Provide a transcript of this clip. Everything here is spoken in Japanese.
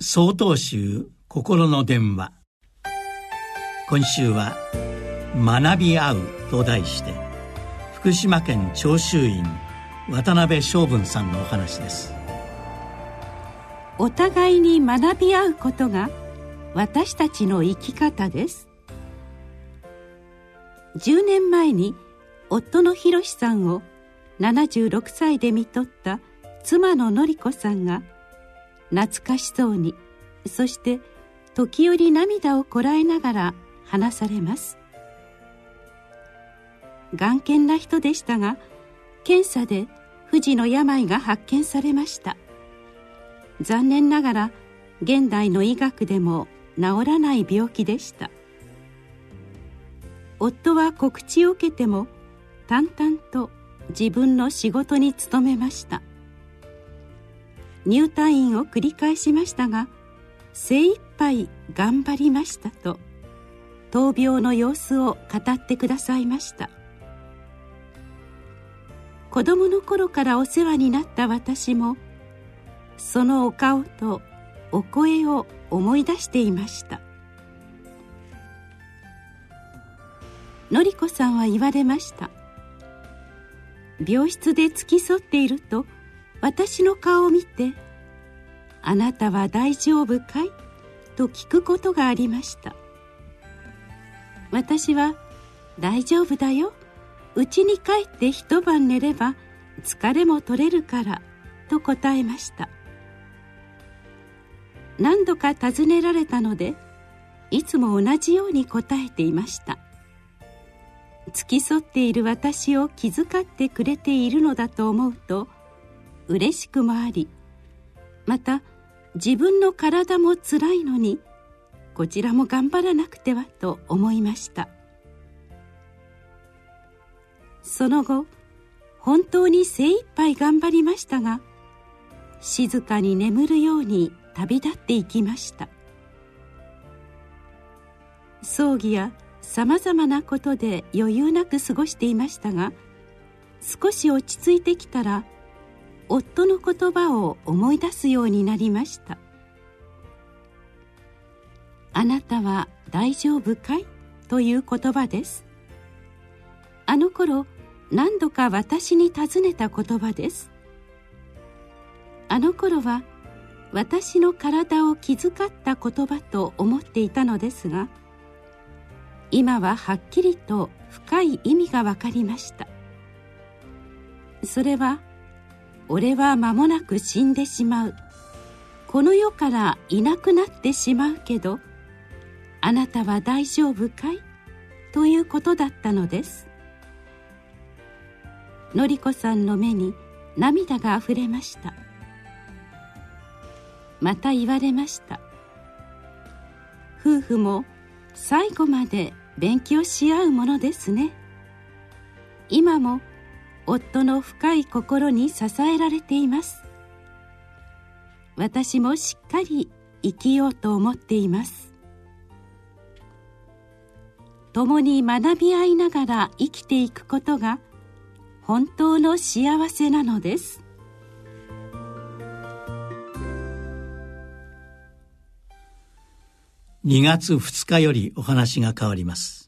総統集心の電話。今週は「学び合う」と題して福島県長州院渡辺昌文さんのお話です。お互いに学び合うことが私たちの生き方です。10年前に夫の博さんを76歳で見とった妻の典子さんが懐かしそうに。そして時折涙をこらえながら話されます。眼見な人でしたが検査で不治の病が発見されました。残念ながら現代の医学でも治らない病気でした。夫は告知を受けても淡々と自分の仕事に努めました。入退院を繰り返しましたが精一杯頑張りましたと闘病の様子を語ってくださいました。子供の頃からお世話になった私もそのお顔とお声を思い出していました。典子さんは言われました。病室で付き添っていると私の顔を見て「あなたは大丈夫かい?」と聞くことがありました。私は「大丈夫だよ。家に帰って一晩寝れば疲れも取れるから」と答えました。何度か尋ねられたのでいつも同じように答えていました。付き添っている私を気遣ってくれているのだと思うと嬉しくもありまた自分の体もつらいのにこちらも頑張らなくてはと思いました。その後本当に精一杯頑張りましたが静かに眠るように旅立っていきました。葬儀やさまざまなことで余裕なく過ごしていましたが少し落ち着いてきたら夫の言葉を思い出すようになりました「あなたは大丈夫かい?」という言葉ですあの頃何度か私に尋ねた言葉ですあの頃は私の体を気遣った言葉と思っていたのですが今ははっきりと深い意味が分かりました。それは俺は間もなく死んでしまう。この世からいなくなってしまうけどあなたは大丈夫かい？ということだったのです。典子さんの目に涙があふれました。また言われました。夫婦も最後まで勉強し合うものですね。今も夫の深い心に支えられています。私もしっかり生きようと思っています。共に学び合いながら生きていくことが本当の幸せなのです。2月2日よりお話が変わります。